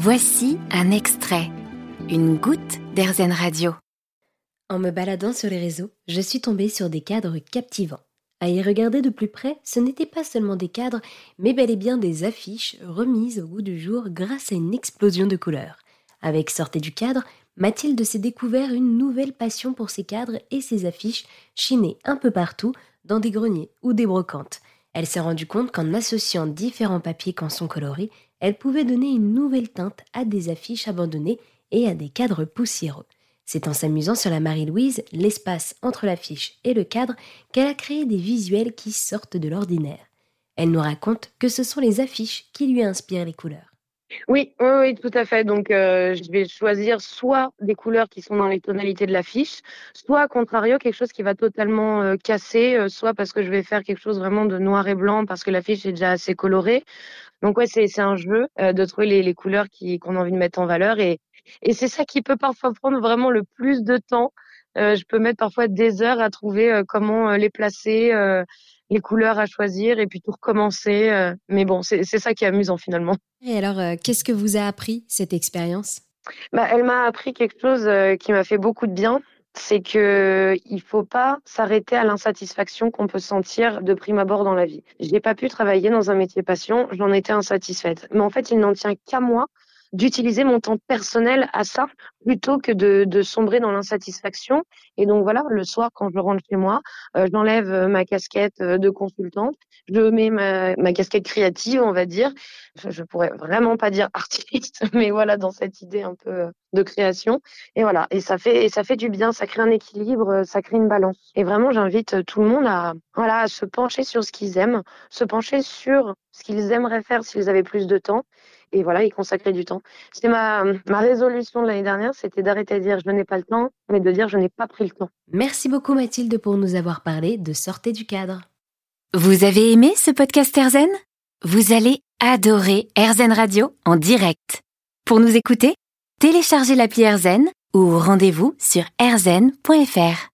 Voici un extrait, une goutte d'Airzen Radio. En me baladant sur les réseaux, je suis tombée sur des cadres captivants. À y regarder de plus près, ce n'étaient pas seulement des cadres, mais bel et bien des affiches remises au goût du jour grâce à une explosion de couleurs. Avec Sortez du cadre, Mathilde s'est découvert une nouvelle passion pour ces cadres et ces affiches chinées un peu partout, dans des greniers ou des brocantes. Elle s'est rendue compte qu'en associant différents papiers quand sont coloris, elle pouvait donner une nouvelle teinte à des affiches abandonnées et à des cadres poussiéreux. C'est en s'amusant sur la Marie-Louise, l'espace entre l'affiche et le cadre, qu'elle a créé des visuels qui sortent de l'ordinaire. Elle nous raconte que ce sont les affiches qui lui inspirent les couleurs. Oui, oui, oui, tout à fait. Donc, euh, je vais choisir soit des couleurs qui sont dans les tonalités de l'affiche, soit, à contrario, quelque chose qui va totalement euh, casser, euh, soit parce que je vais faire quelque chose vraiment de noir et blanc parce que l'affiche est déjà assez colorée. Donc, ouais, c'est un jeu de trouver les, les couleurs qu'on a envie de mettre en valeur. Et, et c'est ça qui peut parfois prendre vraiment le plus de temps. je peux mettre parfois des heures à trouver comment les placer les couleurs à choisir et puis tout recommencer. Euh, mais bon, c'est ça qui est amusant finalement. Et alors, euh, qu'est-ce que vous a appris cette expérience? Bah, Elle m'a appris quelque chose euh, qui m'a fait beaucoup de bien. C'est que il faut pas s'arrêter à l'insatisfaction qu'on peut sentir de prime abord dans la vie. Je n'ai pas pu travailler dans un métier passion, j'en étais insatisfaite. Mais en fait, il n'en tient qu'à moi d'utiliser mon temps personnel à ça plutôt que de, de sombrer dans l'insatisfaction. Et donc voilà, le soir quand je rentre chez moi, euh, j'enlève euh, ma casquette euh, de consultante, je mets ma, ma casquette créative, on va dire. Je, pourrais vraiment pas dire artiste, mais voilà dans cette idée un peu euh, de création. Et voilà, et ça fait et ça fait du bien, ça crée un équilibre, ça crée une balance. Et vraiment, j'invite tout le monde à voilà à se pencher sur ce qu'ils aiment, se pencher sur ce qu'ils aimeraient faire s'ils avaient plus de temps et voilà, y consacrer du temps. C'était ma, ma résolution de l'année dernière, c'était d'arrêter de dire je n'ai pas le temps, mais de dire je n'ai pas pris le temps. Merci beaucoup Mathilde pour nous avoir parlé de sortez du cadre. Vous avez aimé ce podcast Erzen Vous allez adorer Erzen Radio en direct. Pour nous écouter, téléchargez l'appli Erzen ou rendez-vous sur erzen.fr.